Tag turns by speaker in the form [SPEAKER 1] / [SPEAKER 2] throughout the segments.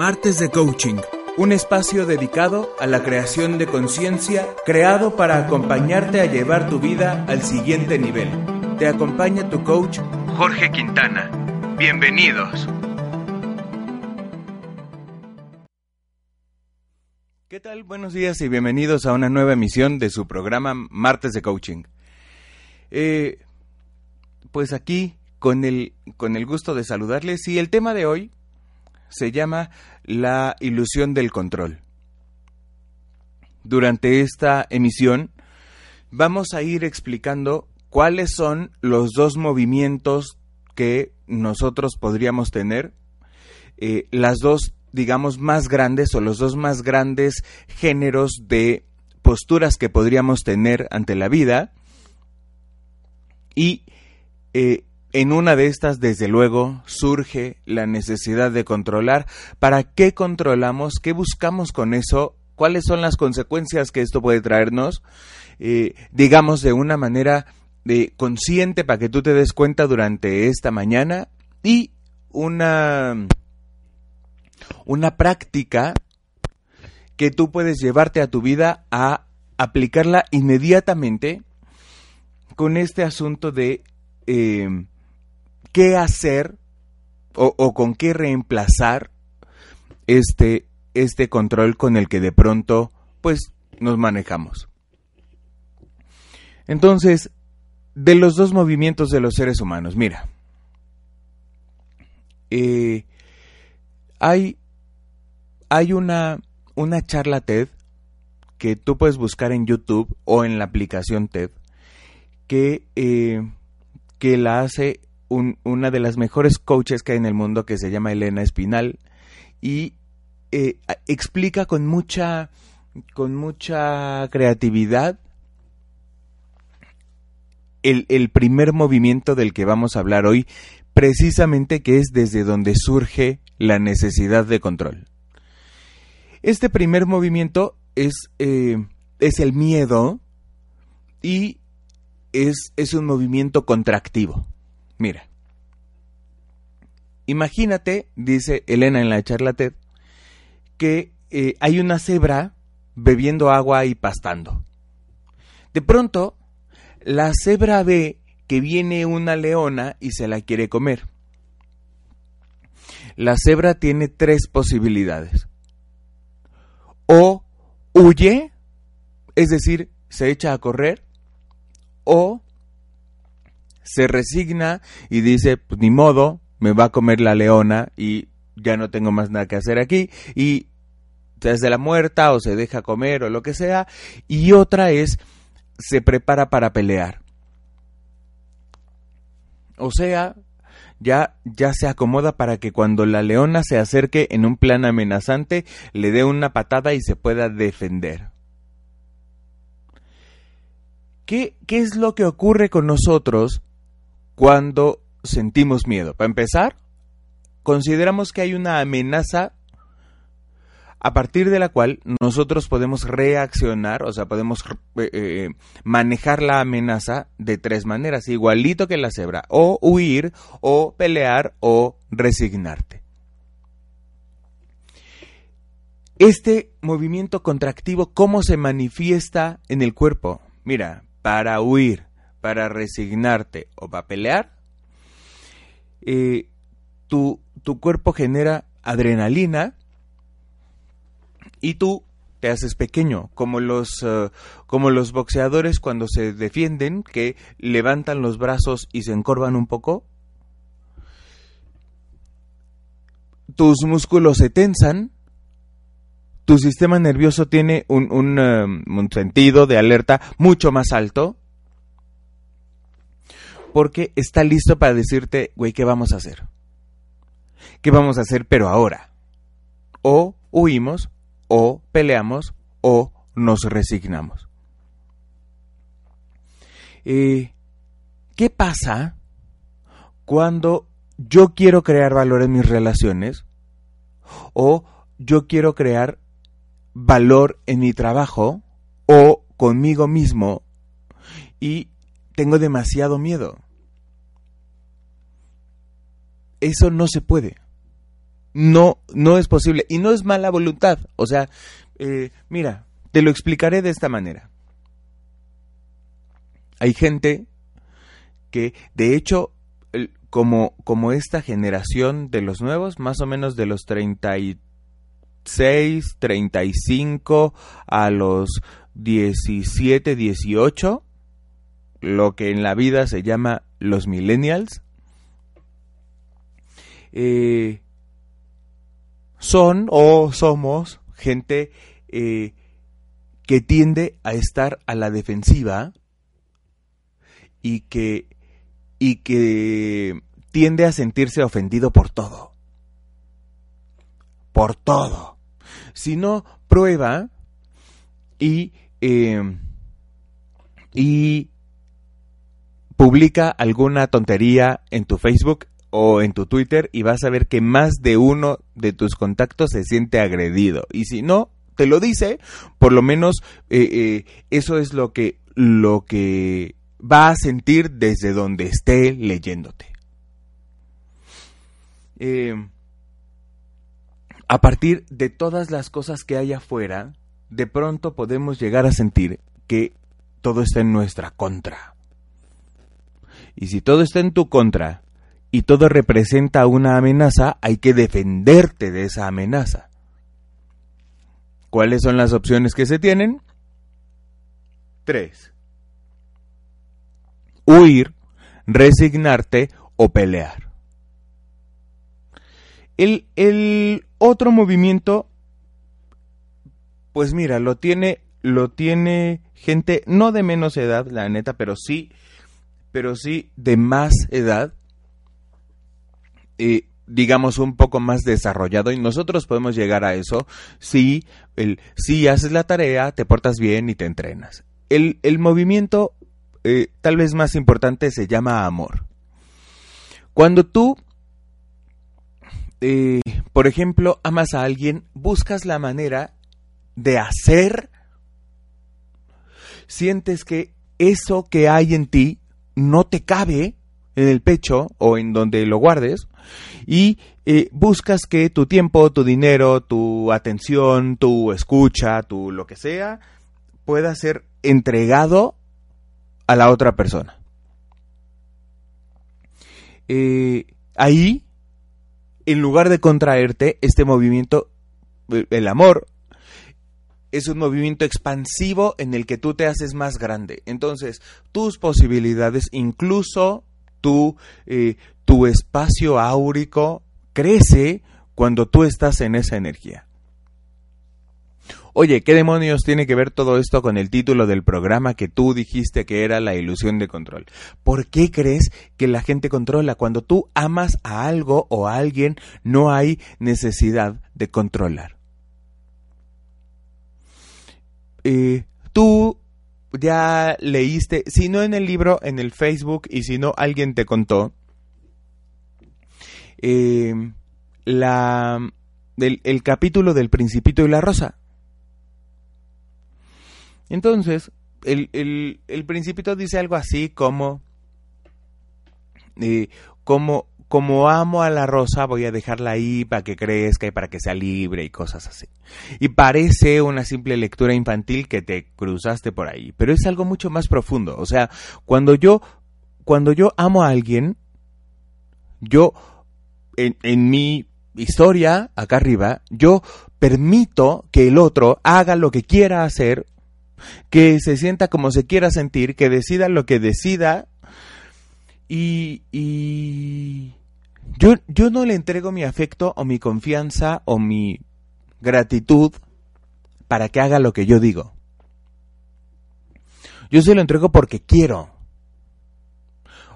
[SPEAKER 1] Martes de Coaching, un espacio dedicado a la creación de conciencia, creado para acompañarte a llevar tu vida al siguiente nivel. Te acompaña tu coach Jorge Quintana. Bienvenidos. ¿Qué tal? Buenos días y bienvenidos a una nueva emisión de su programa Martes de Coaching. Eh, pues aquí con el, con el gusto de saludarles y el tema de hoy se llama La ilusión del control. Durante esta emisión vamos a ir explicando cuáles son los dos movimientos que nosotros podríamos tener, eh, las dos, digamos, más grandes o los dos más grandes géneros de posturas que podríamos tener ante la vida y eh, en una de estas, desde luego, surge la necesidad de controlar. ¿Para qué controlamos? ¿Qué buscamos con eso? ¿Cuáles son las consecuencias que esto puede traernos? Eh, digamos, de una manera de consciente para que tú te des cuenta durante esta mañana y una, una práctica que tú puedes llevarte a tu vida a aplicarla inmediatamente con este asunto de eh, qué hacer o, con qué reemplazar este, este control con el que de pronto pues nos manejamos. Entonces, de los dos movimientos de los seres humanos, mira, eh, hay, hay una, una charla TED que tú puedes buscar en YouTube o en la aplicación TED que, eh, que la hace una de las mejores coaches que hay en el mundo que se llama Elena Espinal y eh, explica con mucha, con mucha creatividad el, primer movimiento del que vamos a hablar hoy, precisamente que es desde donde surge la necesidad de control. Este primer movimiento es, eh, es el miedo y es, es un movimiento contractivo. Mira, imagínate, dice Elena en la charla TED, que eh, hay una cebra bebiendo agua y pastando. De pronto, la cebra ve que viene una leona y se la quiere comer. La cebra tiene tres posibilidades. O huye, es decir, se echa a correr, o se resigna y dice, pues ni modo, me va a comer la leona y ya no tengo más nada que hacer aquí y hace la muerta o se deja comer o lo que sea y otra es se prepara para pelear. O sea, ya, ya se acomoda para que cuando la leona se acerque en un plan amenazante le dé una patada y se pueda defender. ¿Qué, ¿Qué es lo que ocurre con nosotros cuando sentimos miedo? Para empezar, consideramos que hay una amenaza a partir de la cual nosotros podemos reaccionar, o sea, podemos eh, eh, manejar la amenaza de tres maneras, igualito que la cebra, o huir, o pelear, o resignarte. Este movimiento contractivo, ¿cómo se manifiesta en el cuerpo? Mira, para huir, para resignarte o para pelear, eh, tu, tu cuerpo genera adrenalina y tú te haces pequeño, como los, eh, como los boxeadores cuando se defienden, que levantan los brazos y se encorvan un poco. Tus músculos se tensan, tu sistema nervioso tiene un, un, un sentido de alerta mucho más alto, porque está listo para decirte, güey, ¿qué vamos a hacer? ¿Qué vamos a hacer pero ahora? O huimos, o peleamos, o nos resignamos. Eh, ¿Qué pasa cuando yo quiero crear valor en mis relaciones o yo quiero crear valor en mi trabajo o conmigo mismo y tengo demasiado miedo. Eso no se puede. No, no es posible. Y no es mala voluntad. O sea, eh, mira, te lo explicaré de esta manera. Hay gente que, de hecho, como, como esta generación de los nuevos, más o menos de los 36, 35 a los 17, 18, lo que en la vida se llama los millennials, eh, son o somos gente eh, que tiende a estar a la defensiva y que, y que tiende a sentirse ofendido por todo. Por todo. Si no, prueba y, eh, y publica alguna tontería en tu Facebook o en tu Twitter y vas a ver que más de uno de tus contactos se siente agredido. Y si no te lo dice, por lo menos eh, eh, eso es lo que, lo que va a sentir desde donde esté leyéndote. Eh, a partir de todas las cosas que hay afuera, de pronto podemos llegar a sentir que todo está en nuestra contra. Y si todo está en tu contra y todo representa una amenaza, hay que defenderte de esa amenaza. ¿Cuáles son las opciones que se tienen? Tres. Huir, resignarte o pelear. El, otro movimiento, pues mira, lo tiene, lo tiene gente no de menos edad, la neta, pero sí pero sí de más edad, eh, digamos un poco más desarrollado y nosotros podemos llegar a eso si, el, si haces la tarea, te portas bien y te entrenas. El, el movimiento eh, tal vez más importante se llama amor. Cuando tú, eh, por ejemplo, amas a alguien, buscas la manera de hacer, sientes que eso que hay en ti no te cabe en el pecho o en donde lo guardes y eh, buscas que tu tiempo, tu dinero, tu atención, tu escucha, tu lo que sea, pueda ser entregado a la otra persona. Eh, ahí, en lugar de contraerte, este movimiento, el amor, es un movimiento expansivo en el que tú te haces más grande. Entonces, tus posibilidades, incluso tu, eh, tu espacio áurico, crece cuando tú estás en esa energía. Oye, ¿qué demonios tiene que ver todo esto con el título del programa que tú dijiste que era la ilusión de control? ¿Por qué crees que la gente controla? Cuando tú amas a algo o a alguien, no hay necesidad de controlar. Tú ya leíste, si no en el libro, en el Facebook, y si no alguien te contó, eh, la, el, capítulo del Principito y la Rosa. Entonces, el, el, Principito dice algo así como, eh, como como amo a la rosa, voy a dejarla ahí para que crezca y para que sea libre y cosas así. Y parece una simple lectura infantil que te cruzaste por ahí, pero es algo mucho más profundo. O sea, cuando yo, cuando yo amo a alguien, yo, en, mi historia, acá arriba, yo permito que el otro haga lo que quiera hacer, que se sienta como se quiera sentir, que decida lo que decida y, y, yo, yo no le entrego mi afecto o mi confianza o mi gratitud para que haga lo que yo digo. Yo se lo entrego porque quiero.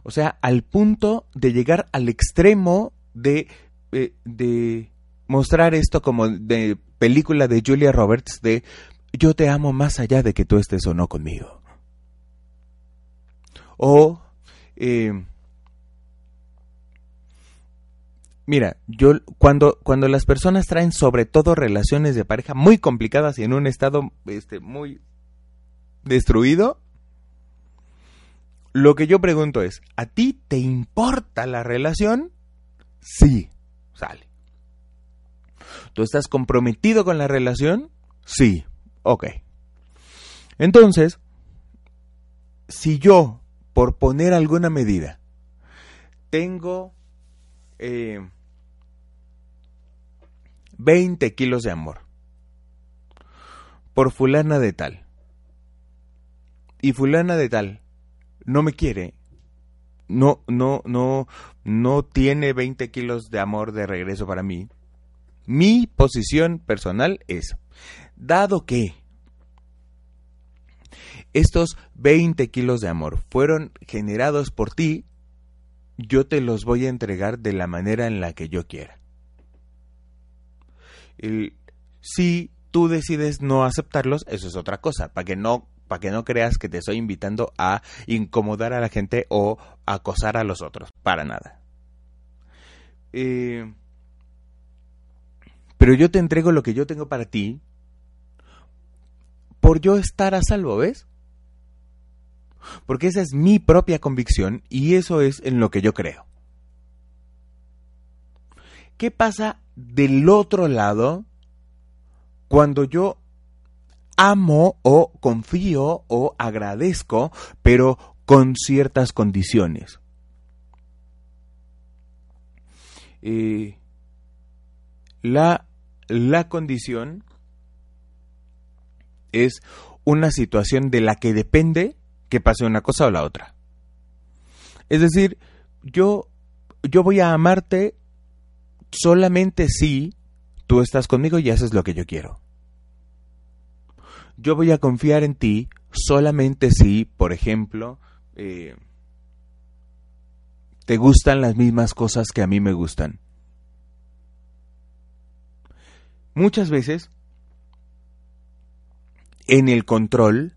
[SPEAKER 1] O sea, al punto de llegar al extremo de, eh, de mostrar esto como de película de Julia Roberts de yo te amo más allá de que tú estés o no conmigo. O eh, Mira, yo cuando, cuando las personas traen sobre todo relaciones de pareja muy complicadas y en un estado este, muy destruido, lo que yo pregunto es, ¿a ti te importa la relación? Sí, sale. ¿Tú estás comprometido con la relación? Sí, ok. Entonces, si yo, por poner alguna medida, tengo eh, 20 kilos de amor por fulana de tal. Y fulana de tal no me quiere. No, no, no, no tiene 20 kilos de amor de regreso para mí. Mi posición personal es, dado que estos 20 kilos de amor fueron generados por ti, yo te los voy a entregar de la manera en la que yo quiera si tú decides no aceptarlos, eso es otra cosa, para que no para que no creas que te estoy invitando a incomodar a la gente o acosar a los otros, para nada. Eh, pero yo te entrego lo que yo tengo para ti por yo estar a salvo, ¿ves? Porque esa es mi propia convicción y eso es en lo que yo creo. ¿Qué pasa del otro lado cuando yo amo o confío o agradezco, pero con ciertas condiciones? Eh, la, la condición es una situación de la que depende que pase una cosa o la otra. Es decir, yo, yo voy a amarte solamente si tú estás conmigo y haces lo que yo quiero. Yo voy a confiar en ti solamente si, por ejemplo, eh, te gustan las mismas cosas que a mí me gustan. Muchas veces, en el control,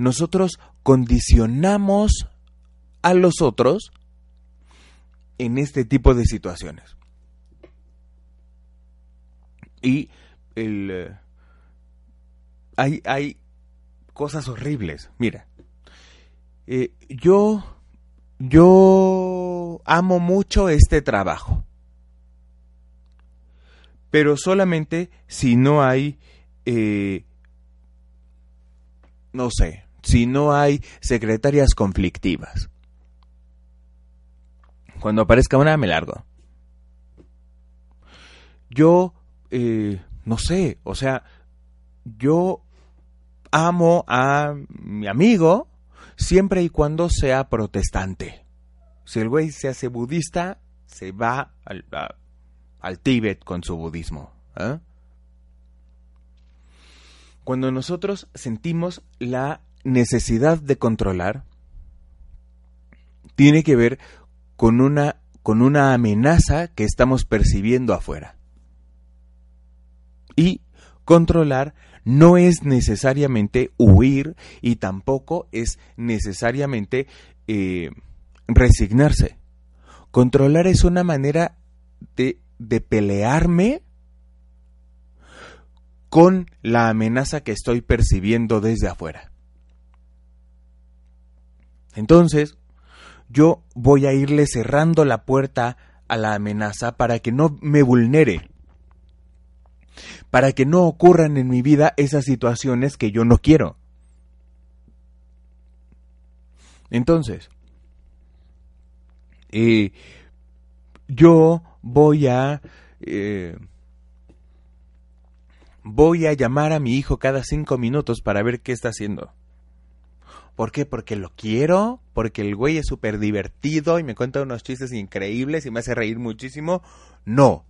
[SPEAKER 1] nosotros condicionamos a los otros en este tipo de situaciones. Y el, eh, hay, hay cosas horribles. Mira, eh, yo, yo amo mucho este trabajo. Pero solamente si no hay, eh, no sé, si no hay secretarias conflictivas. Cuando aparezca una, me largo. Yo eh, no sé, o sea, yo amo a mi amigo siempre y cuando sea protestante. Si el güey se hace budista, se va al, al Tíbet con su budismo. ¿eh? Cuando nosotros sentimos la necesidad de controlar, tiene que ver con una, con una amenaza que estamos percibiendo afuera. Y controlar no es necesariamente huir y tampoco es necesariamente eh, resignarse. Controlar es una manera de, de pelearme con la amenaza que estoy percibiendo desde afuera. Entonces, yo voy a irle cerrando la puerta a la amenaza para que no me vulnere para que no ocurran en mi vida esas situaciones que yo no quiero. Entonces, eh, yo voy a... Eh, voy a llamar a mi hijo cada cinco minutos para ver qué está haciendo. ¿Por qué? Porque lo quiero, porque el güey es súper divertido y me cuenta unos chistes increíbles y me hace reír muchísimo. No,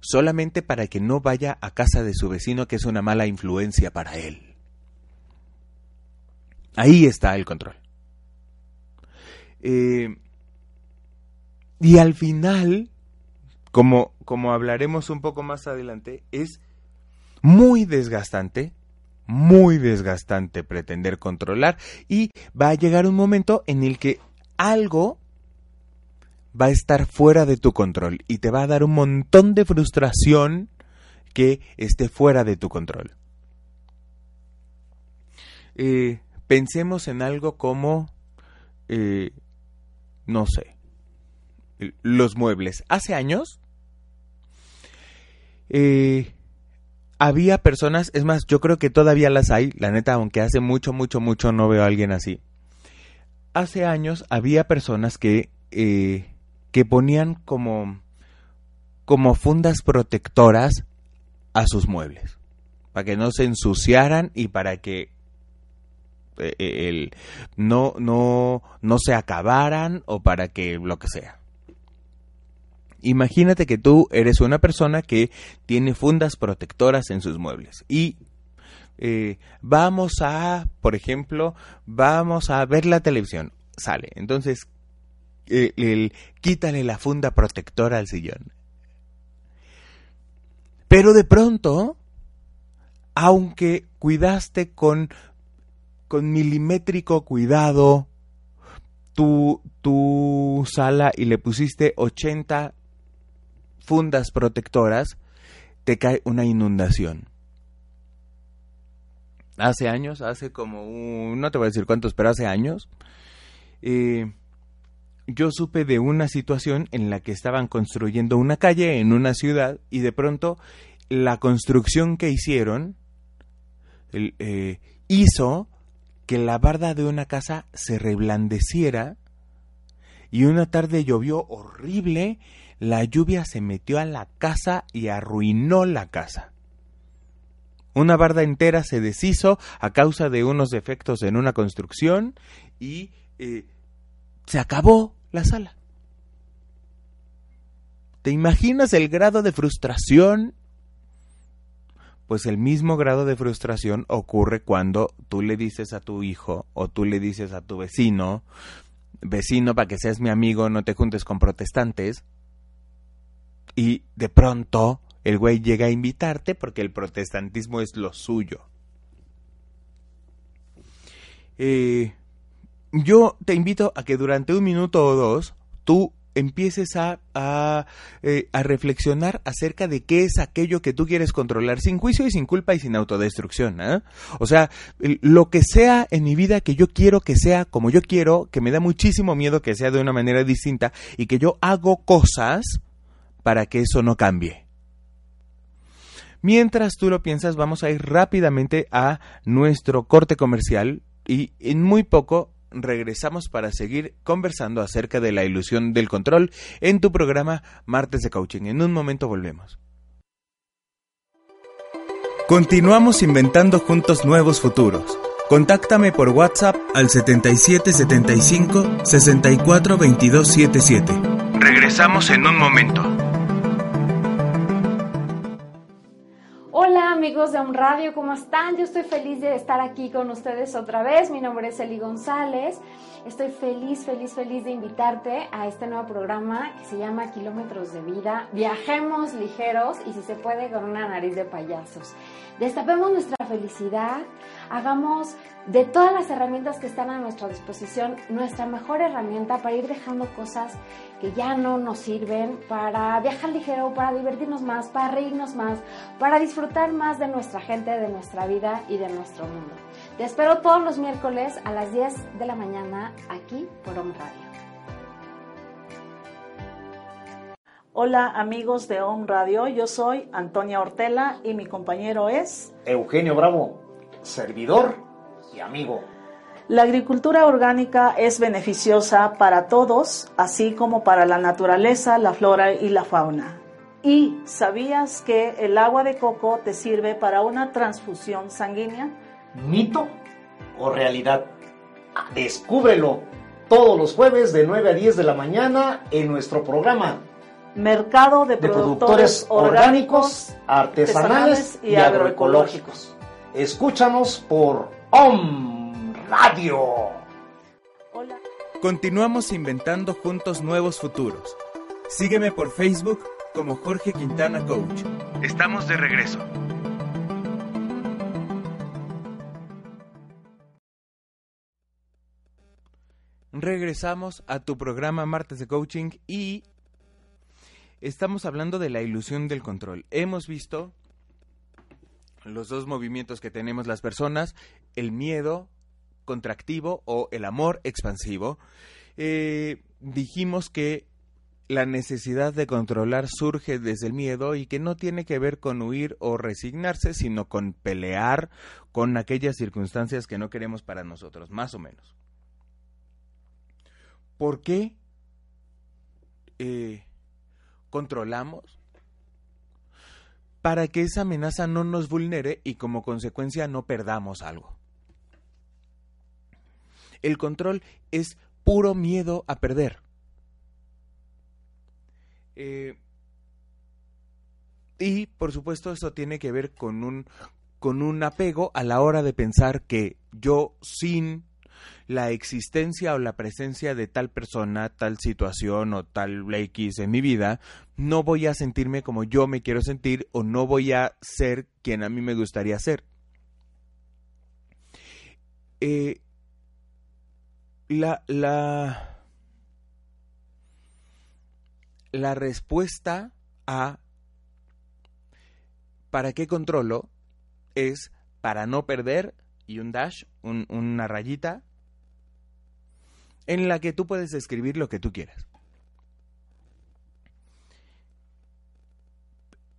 [SPEAKER 1] solamente para que no vaya a casa de su vecino que es una mala influencia para él. Ahí está el control. Eh, Y al final, como, como hablaremos un poco más adelante, es muy desgastante, muy desgastante pretender controlar y va a llegar un momento en el que algo va a estar fuera de tu control y te va a dar un montón de frustración que esté fuera de tu control. Eh, pensemos en algo como, eh, no sé, los muebles. Hace años eh, había personas, es más, yo creo que todavía las hay, la neta, aunque hace mucho, mucho, mucho no veo a alguien así. Hace años había personas que, que ponían como, como fundas protectoras a sus muebles, para que no se ensuciaran y para que eh, eh, el, no, no, no se acabaran o para que lo que sea. Imagínate que tú eres una persona que tiene fundas protectoras en sus muebles y eh, vamos a, por ejemplo, vamos a ver la televisión. Sale. Entonces, el, quítale la funda protectora al sillón. Pero de pronto, aunque cuidaste con, con milimétrico cuidado tu, tu sala y le pusiste 80 fundas protectoras, te cae una inundación. Hace años, hace como un, no te voy a decir cuántos, pero hace años, eh, yo supe de una situación en la que estaban construyendo una calle en una ciudad y de pronto la construcción que hicieron eh, hizo que la barda de una casa se reblandeciera y una tarde llovió horrible, la lluvia se metió a la casa y arruinó la casa. Una barda entera se deshizo a causa de unos defectos en una construcción y eh, se acabó la sala. ¿Te imaginas el grado de frustración? Pues el mismo grado de frustración ocurre cuando tú le dices a tu hijo o tú le dices a tu vecino, vecino, para que seas mi amigo, no te juntes con protestantes, y de pronto el güey llega a invitarte porque el protestantismo es lo suyo. Eh, yo te invito a que durante un minuto o dos tú empieces a, a, eh, reflexionar acerca de qué es aquello que tú quieres controlar sin juicio y sin culpa y sin autodestrucción. ¿eh? O sea, lo que sea en mi vida que yo quiero que sea como yo quiero, que me da muchísimo miedo que sea de una manera distinta y que yo hago cosas para que eso no cambie. Mientras tú lo piensas, vamos a ir rápidamente a nuestro corte comercial y en muy poco regresamos para seguir conversando acerca de la ilusión del control en tu programa Martes de Coaching. En un momento volvemos.
[SPEAKER 2] Continuamos inventando juntos nuevos futuros. Contáctame por WhatsApp al 7775 64 Regresamos en un momento.
[SPEAKER 3] Amigos de Un Radio, ¿cómo están? Yo estoy feliz de estar aquí con ustedes otra vez. Mi nombre es Eli González. Estoy feliz, feliz, feliz de invitarte a este nuevo programa que se llama Kilómetros de Vida. Viajemos ligeros y si se puede con una nariz de payasos. Destapemos nuestra felicidad, hagamos de todas las herramientas que están a nuestra disposición nuestra mejor herramienta para ir dejando cosas que ya no nos sirven, para viajar ligero, para divertirnos más, para reírnos más, para disfrutar más de nuestra gente, de nuestra vida y de nuestro mundo. Te espero todos los miércoles a las 10 de la mañana aquí por Home Radio.
[SPEAKER 4] Hola amigos de Home Radio, yo soy Antonia Ortela y mi compañero es
[SPEAKER 5] Eugenio Bravo, servidor y amigo.
[SPEAKER 4] La agricultura orgánica es beneficiosa para todos, así como para la naturaleza, la flora y la fauna. ¿Y sabías que el agua de coco te sirve para una transfusión sanguínea?
[SPEAKER 5] ¿Mito o realidad? Descúbrelo todos los jueves de 9 a 10 de la mañana en nuestro programa
[SPEAKER 4] Mercado de, productores, orgánicos, artesanales, y, agroecológicos.
[SPEAKER 5] Escúchanos por OM Radio.
[SPEAKER 2] Continuamos inventando juntos nuevos futuros.
[SPEAKER 1] Sígueme por Facebook como Jorge Quintana Coach. Estamos de regreso. Regresamos a tu programa Martes de Coaching y estamos hablando de la ilusión del control. Hemos visto los dos movimientos que tenemos las personas, el miedo contractivo o el amor expansivo. Eh, dijimos que la necesidad de controlar surge desde el miedo y que no tiene que ver con huir o resignarse, sino con pelear con aquellas circunstancias que no queremos para nosotros, más o menos. ¿Por qué eh, controlamos? Para que esa amenaza no nos vulnere y como consecuencia no perdamos algo. El control es puro miedo a perder. Eh, y por supuesto eso tiene que ver con un, con un apego a la hora de pensar que yo sin la existencia o la presencia de tal persona, tal situación o tal X en mi vida, no voy a sentirme como yo me quiero sentir o no voy a ser quien a mí me gustaría ser. Eh, la, la, la respuesta a ¿para qué controlo? es para no perder y un dash, una rayita, en la que tú puedes escribir lo que tú quieras.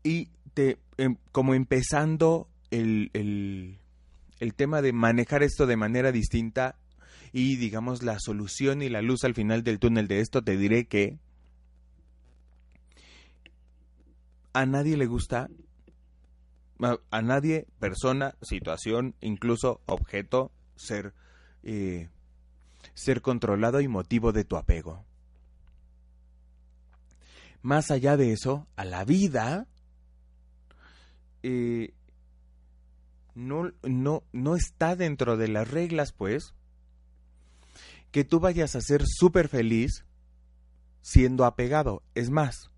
[SPEAKER 1] Y te, em, como empezando el, el, el tema de manejar esto de manera distinta y digamos la solución y la luz al final del túnel de esto, te diré que a nadie le gusta, a nadie, persona, situación, incluso objeto, ser eh, ser controlado y motivo de tu apego. Más allá de eso, a la vida eh, no, no, no está dentro de las reglas, pues, que tú vayas a ser súper feliz siendo apegado. Es más,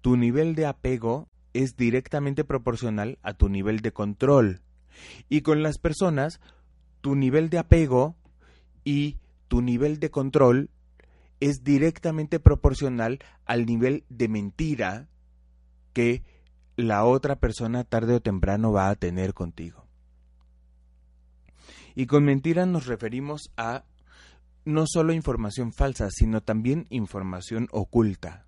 [SPEAKER 1] tu nivel de apego es directamente proporcional a tu nivel de control. Y con las personas, tu nivel de apego y tu nivel de control es directamente proporcional al nivel de mentira que la otra persona tarde o temprano va a tener contigo. Y con mentira nos referimos a no solo información falsa, sino también información oculta.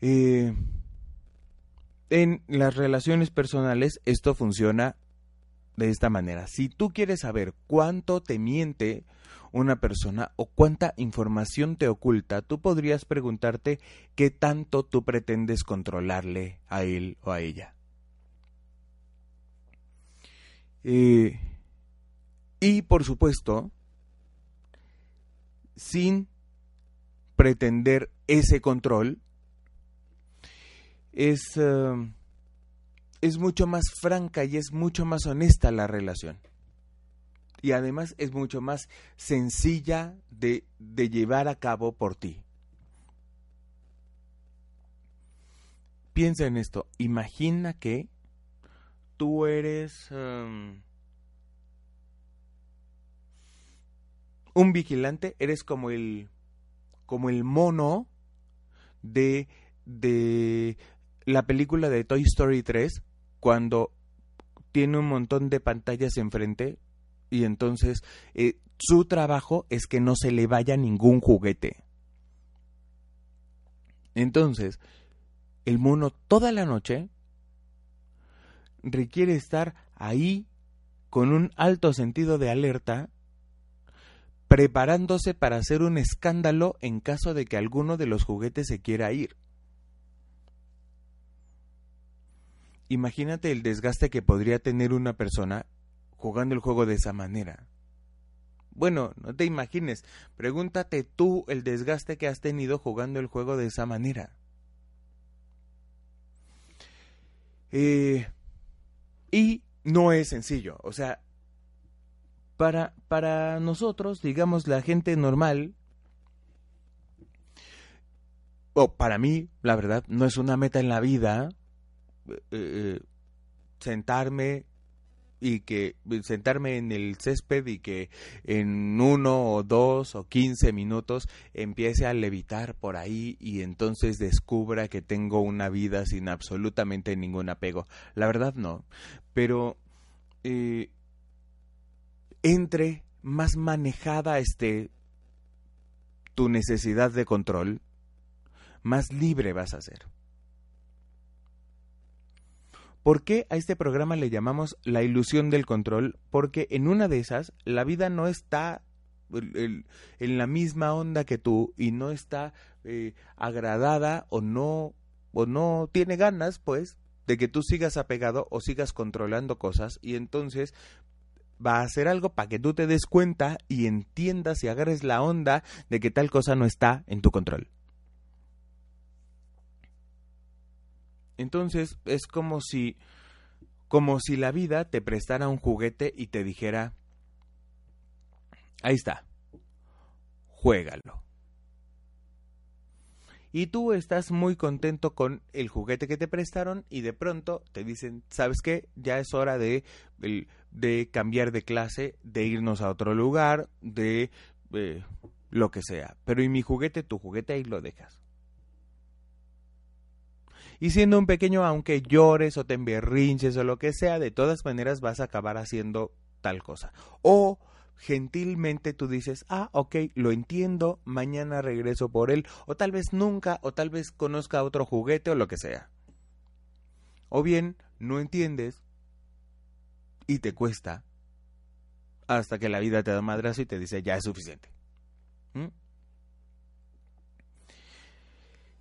[SPEAKER 1] Eh, en las relaciones personales esto funciona de esta manera. Si tú quieres saber cuánto te miente una persona o cuánta información te oculta, tú podrías preguntarte qué tanto tú pretendes controlarle a él o a ella. Eh, y por supuesto, sin pretender ese control, es... Eh, es mucho más franca y es mucho más honesta la relación. Y además es mucho más sencilla de, llevar a cabo por ti. Piensa en esto. Imagina que tú eres um, un vigilante, eres como el como el mono de de la película de Toy Story 3 cuando tiene un montón de pantallas enfrente y entonces eh, su trabajo es que no se le vaya ningún juguete. Entonces, el mono toda la noche requiere estar ahí con un alto sentido de alerta, preparándose para hacer un escándalo en caso de que alguno de los juguetes se quiera ir. Imagínate el desgaste que podría tener una persona jugando el juego de esa manera. Bueno, no te imagines, pregúntate tú el desgaste que has tenido jugando el juego de esa manera. Eh, y no es sencillo, o sea, para, para nosotros, digamos, la gente normal, o para mí, la verdad, no es una meta en la vida eh, eh, sentarme y que sentarme en el césped y que en uno o dos o quince minutos empiece a levitar por ahí y entonces descubra que tengo una vida sin absolutamente ningún apego. La verdad no, pero eh, entre más manejada esté tu necesidad de control, más libre vas a ser. ¿Por qué a este programa le llamamos la ilusión del control? Porque en una de esas la vida no está en la misma onda que tú y no está eh, agradada o no o no tiene ganas, pues, de que tú sigas apegado o sigas controlando cosas y entonces va a hacer algo para que tú te des cuenta y entiendas y agarres la onda de que tal cosa no está en tu control. Entonces es como si como si la vida te prestara un juguete y te dijera ahí está. Juégalo. Y tú estás muy contento con el juguete que te prestaron y de pronto te dicen, ¿sabes qué? Ya es hora de, de cambiar de clase, de irnos a otro lugar, de eh, lo que sea. Pero y mi juguete, tu juguete ahí lo dejas. Y siendo un pequeño, aunque llores o te emberrinches o lo que sea, de todas maneras vas a acabar haciendo tal cosa. O gentilmente tú dices, ah, ok, lo entiendo, mañana regreso por él, o tal vez nunca, o tal vez conozca otro juguete o lo que sea. O bien, no entiendes y te cuesta hasta que la vida te da madrazo y te dice, ya es suficiente. ¿Mm?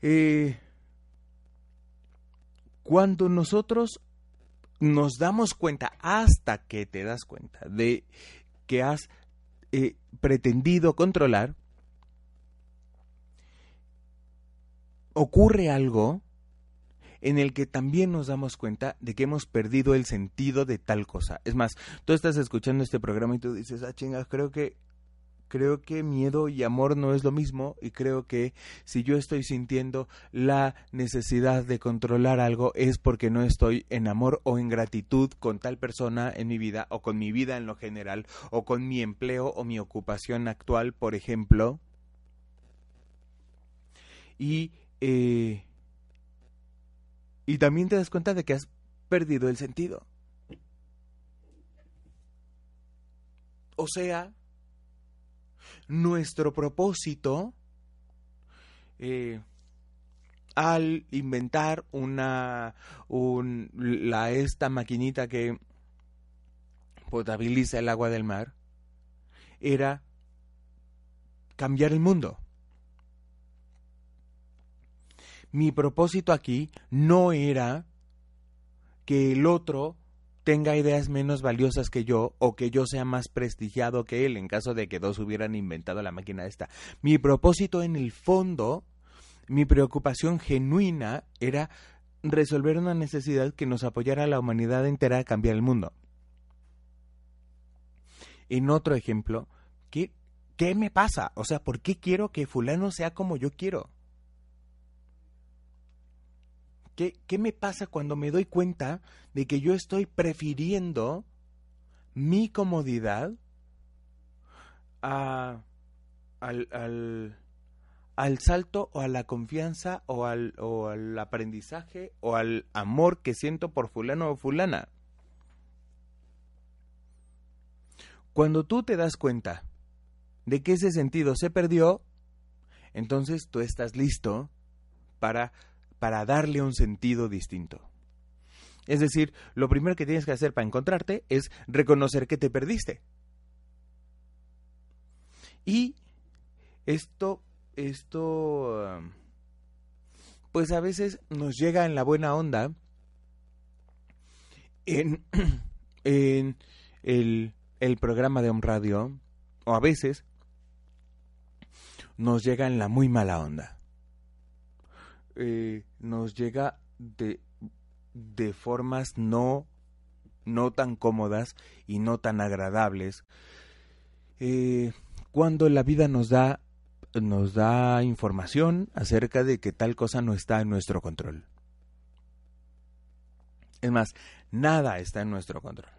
[SPEAKER 1] Eh, cuando nosotros nos damos cuenta, hasta que te das cuenta de que has eh, pretendido controlar, ocurre algo en el que también nos damos cuenta de que hemos perdido el sentido de tal cosa. Es más, tú estás escuchando este programa y tú dices, ah, chinga, creo que creo que miedo y amor no es lo mismo y creo que si yo estoy sintiendo la necesidad de controlar algo es porque no estoy en amor o en gratitud con tal persona en mi vida o con mi vida en lo general o con mi empleo o mi ocupación actual, por ejemplo. Y, eh, y también te das cuenta de que has perdido el sentido. O sea, nuestro propósito eh, al inventar una la esta maquinita que potabiliza el agua del mar era cambiar el mundo. Mi propósito aquí no era que el otro tenga ideas menos valiosas que yo o que yo sea más prestigiado que él en caso de que dos hubieran inventado la máquina esta. Mi propósito en el fondo, mi preocupación genuina era resolver una necesidad que nos apoyara a la humanidad entera a cambiar el mundo. En otro ejemplo, ¿qué, ¿qué me pasa? O sea, ¿por qué quiero que fulano sea como yo quiero? ¿Qué, me pasa cuando me doy cuenta de que yo estoy prefiriendo mi comodidad al, salto o a la confianza o al, o al aprendizaje o al amor que siento por fulano o fulana? Cuando tú te das cuenta de que ese sentido se perdió, entonces tú estás listo para para darle un sentido distinto. Es decir, lo primero que tienes que hacer para encontrarte es reconocer que te perdiste. Y esto, esto, um, pues a veces nos llega en la buena onda en, en el, el programa de un radio, o a veces nos llega en la muy mala onda. Eh, nos llega de, de formas no, no tan cómodas y no tan agradables. Eh, cuando la vida nos da nos da información acerca de que tal cosa no está en nuestro control. Es más, nada está en nuestro control.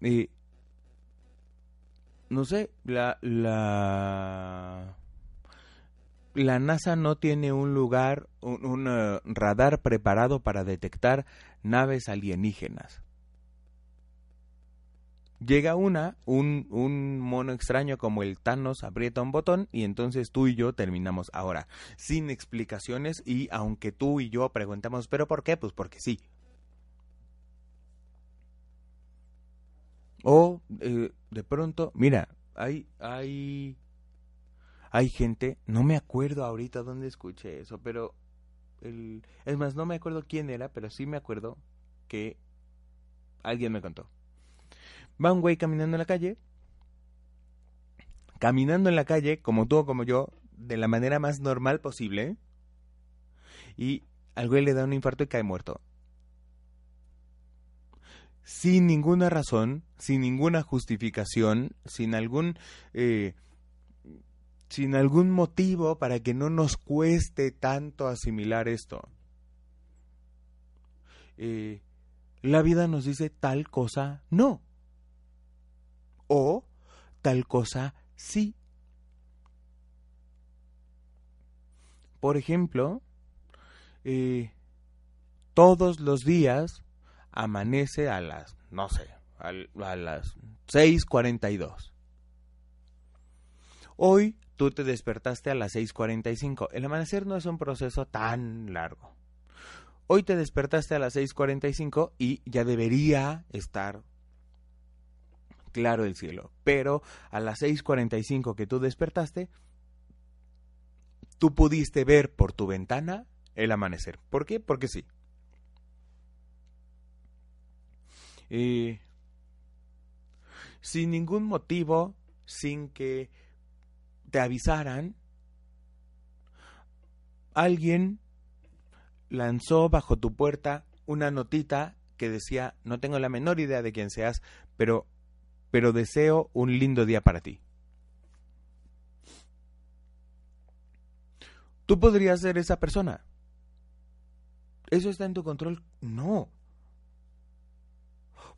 [SPEAKER 1] Y no sé, la, la, la NASA no tiene un lugar, un, uh, radar preparado para detectar naves alienígenas. Llega una, un, un mono extraño como el Thanos aprieta un botón y entonces tú y yo terminamos ahora, sin explicaciones y aunque tú y yo preguntamos, ¿pero por qué? Pues porque sí. O eh, de pronto, mira, hay, hay, hay gente, no me acuerdo ahorita dónde escuché eso, pero el, es más, no me acuerdo quién era, pero sí me acuerdo que alguien me contó. Va un güey caminando en la calle, caminando en la calle, como tú o como yo, de la manera más normal posible, y al güey le da un infarto y cae muerto sin ninguna razón, sin ninguna justificación, sin algún eh, sin algún motivo para que no nos cueste tanto asimilar esto. Eh, la vida nos dice tal cosa no. O tal cosa sí. Por ejemplo, eh, todos los días amanece a las, no sé, a, las 6.42. Hoy tú te despertaste a las 6.45. El amanecer no es un proceso tan largo. Hoy te despertaste a las 6.45 y ya debería estar claro el cielo. Pero a las 6.45 que tú despertaste, tú pudiste ver por tu ventana el amanecer. ¿Por qué? Porque sí. Y sin ningún motivo, sin que te avisaran, alguien lanzó bajo tu puerta una notita que decía, no tengo la menor idea de quién seas, pero, pero deseo un lindo día para ti. ¿Tú podrías ser esa persona? ¿Eso está en tu control? No.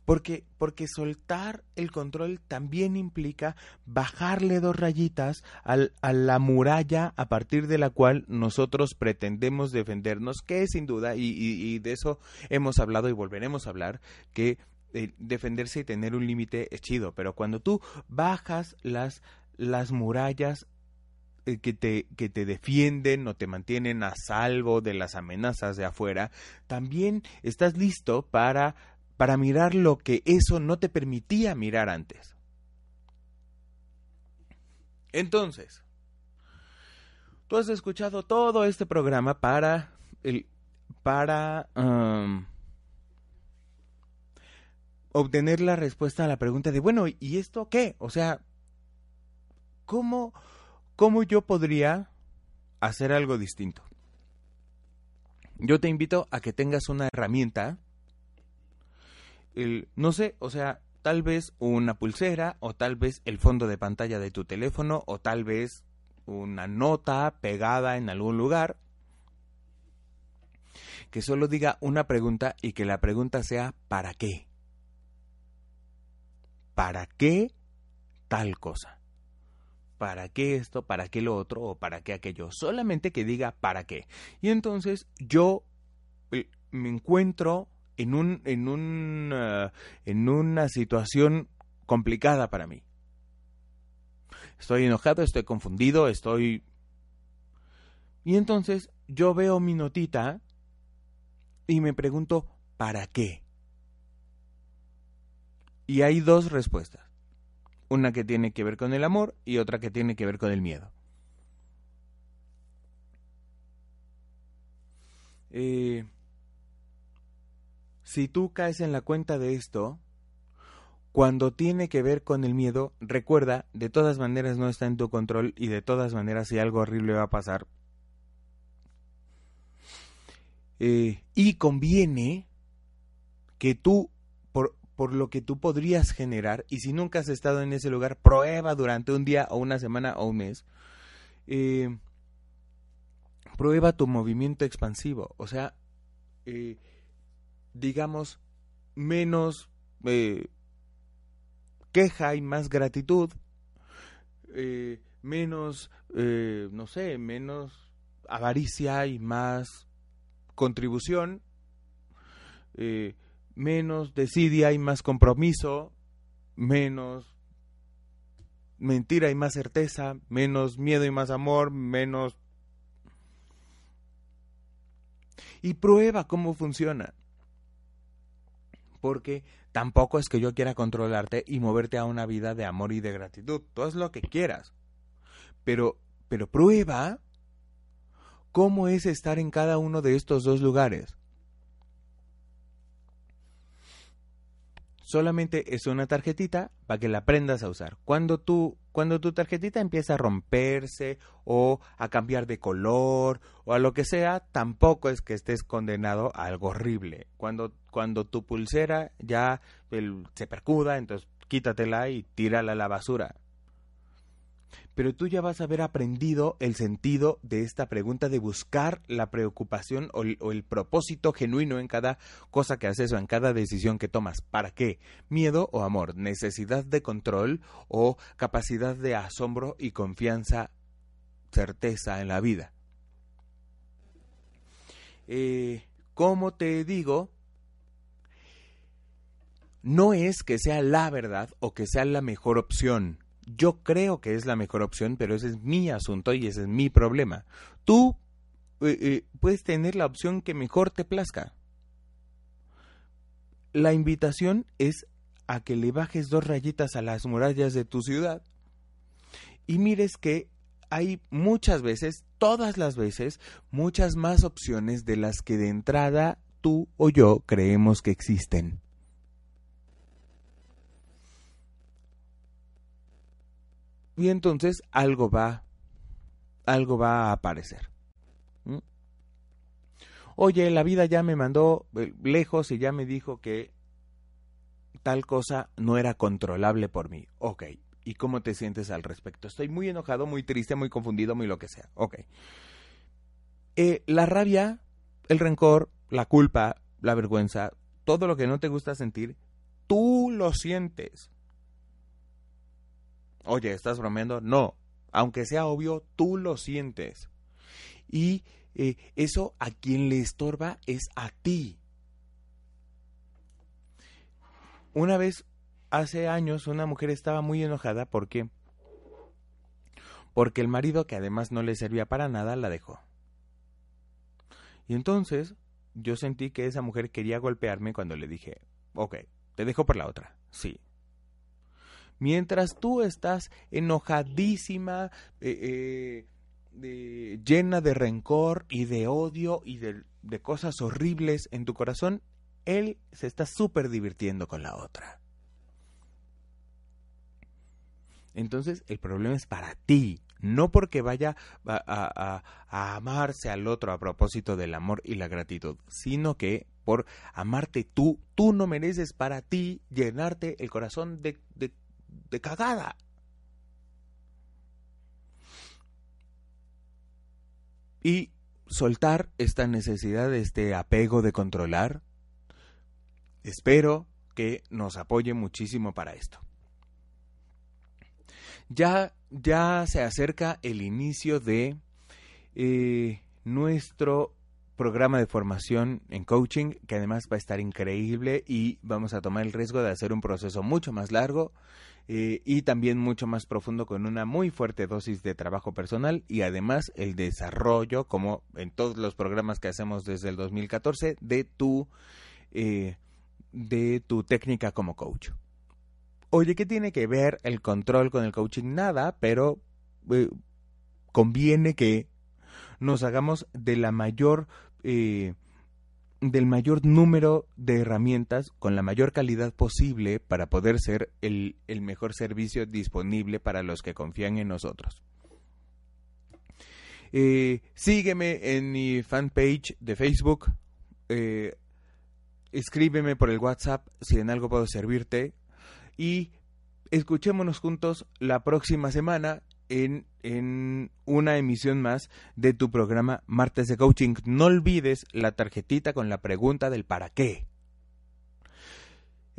[SPEAKER 1] Porque, porque soltar el control también implica bajarle dos rayitas al, a la muralla a partir de la cual nosotros pretendemos defendernos, que sin duda, y, y, de eso hemos hablado y volveremos a hablar, que eh, defenderse y tener un límite es chido, pero cuando tú bajas las, las murallas eh, que te, que te defienden o te mantienen a salvo de las amenazas de afuera, también estás listo para para mirar lo que eso no te permitía mirar antes. Entonces, tú has escuchado todo este programa para el para um, obtener la respuesta a la pregunta de bueno, ¿y esto qué? O sea, ¿cómo, cómo yo podría hacer algo distinto? Yo te invito a que tengas una herramienta no sé, o sea, tal vez una pulsera o tal vez el fondo de pantalla de tu teléfono o tal vez una nota pegada en algún lugar que solo diga una pregunta y que la pregunta sea ¿para qué? ¿Para qué tal cosa? ¿Para qué esto? ¿Para qué lo otro? ¿O para qué aquello? Solamente que diga ¿para qué? Y entonces yo eh, me encuentro en, un, en, un, uh, en una situación complicada para mí. Estoy enojado, estoy confundido, estoy... Y entonces yo veo mi notita y me pregunto, ¿para qué? Y hay dos respuestas. Una que tiene que ver con el amor y otra que tiene que ver con el miedo. Eh, si tú caes en la cuenta de esto, cuando tiene que ver con el miedo, recuerda, de todas maneras no está en tu control y de todas maneras si algo horrible va a pasar. Eh, y conviene que tú, por, lo que tú podrías generar y si nunca has estado en ese lugar, prueba durante un día o una semana o un mes. Eh, prueba tu movimiento expansivo, o sea, eh, digamos, menos eh, queja y más gratitud, eh, menos, eh, no sé, menos avaricia y más contribución, menos desidia y más compromiso, menos mentira y más certeza, menos miedo y más amor, menos... Y prueba cómo funciona. Porque tampoco es que yo quiera controlarte y moverte a una vida de amor y de gratitud. Tú haz lo que quieras. Pero, pero prueba cómo es estar en cada uno de estos dos lugares. Solamente es una tarjetita para que la aprendas a usar. Cuando tu, cuando tu tarjetita empieza a romperse o a cambiar de color o a lo que sea, tampoco es que estés condenado a algo horrible. Cuando, cuando tu pulsera ya se percuda, entonces quítatela y tírala a la basura pero tú ya vas a haber aprendido el sentido de esta pregunta de buscar la preocupación o el, propósito genuino en cada cosa que haces o en cada decisión que tomas. ¿Para qué? ¿Miedo o amor? ¿Necesidad de control o capacidad de asombro y confianza, certeza en la vida? Eh, como te digo, no es que sea la verdad o que sea la mejor opción. Yo creo que es la mejor opción, pero ese es mi asunto y ese es mi problema. Tú eh, eh, puedes tener la opción que mejor te plazca. La invitación es a que le bajes dos rayitas a las murallas de tu ciudad y mires que hay muchas veces, todas las veces, muchas más opciones de las que de entrada tú o yo creemos que existen. Y entonces algo va algo va a aparecer. Oye, la vida ya me mandó eh, lejos y ya me dijo que tal cosa no era controlable por mí. Ok, ¿y cómo te sientes al respecto? Estoy muy enojado, muy triste, muy confundido, muy lo que sea. Ok. Eh, la rabia, el rencor, la culpa, la vergüenza, todo lo que no te gusta sentir, tú lo sientes. Oye, ¿estás bromeando? No. Aunque sea obvio, tú lo sientes. Y eh, eso a quien le estorba es a ti. Una vez, hace años, una mujer estaba muy enojada porque porque el marido, que además no le servía para nada, la dejó. Y entonces yo sentí que esa mujer quería golpearme cuando le dije, ok, te dejo por la otra. Sí, Mientras tú estás enojadísima, eh, eh, llena de rencor y de odio y de, de cosas horribles en tu corazón, él se está súper divirtiendo con la otra. Entonces el problema es para ti, no porque vaya a, amarse al otro a propósito del amor y la gratitud, sino que por amarte tú, tú no mereces para ti llenarte el corazón de, de de cagada. Y soltar esta necesidad, este apego de controlar, espero que nos apoye muchísimo para esto. Ya, ya se acerca el inicio de eh, nuestro programa de formación en coaching, que además va a estar increíble y vamos a tomar el riesgo de hacer un proceso mucho más largo eh, y también mucho más profundo con una muy fuerte dosis de trabajo personal y además el desarrollo, como en todos los programas que hacemos desde el 2014, de tu, eh, de tu técnica como coach. Oye, ¿qué tiene que ver el control con el coaching? Nada, pero eh, conviene que nos hagamos de la mayor eh, del mayor número de herramientas con la mayor calidad posible para poder ser el, el mejor servicio disponible para los que confían en nosotros. Eh, sígueme en mi fanpage de Facebook. Eh, escríbeme por el WhatsApp si en algo puedo servirte y escuchémonos juntos la próxima semana en, en, una emisión más de tu programa Martes de Coaching. No olvides la tarjetita con la pregunta del para qué.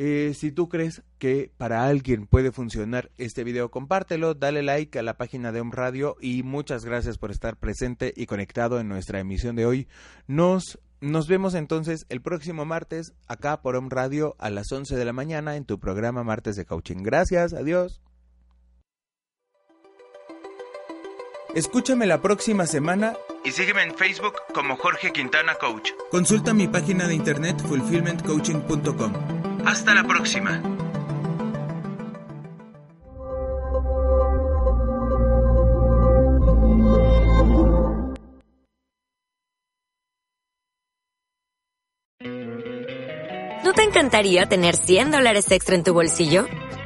[SPEAKER 1] Eh, si tú crees que para alguien puede funcionar este video, compártelo, dale like a la página de Om Radio y muchas gracias por estar presente y conectado en nuestra emisión de hoy. Nos, nos vemos entonces el próximo martes acá por Om Radio a las 11 de la mañana en tu programa Martes de Coaching. Gracias, adiós. Escúchame la próxima semana y sígueme en Facebook como Jorge Quintana Coach. Consulta mi página de internet fulfillmentcoaching.com. Hasta la próxima.
[SPEAKER 6] ¿No te encantaría tener 100 dólares extra en tu bolsillo?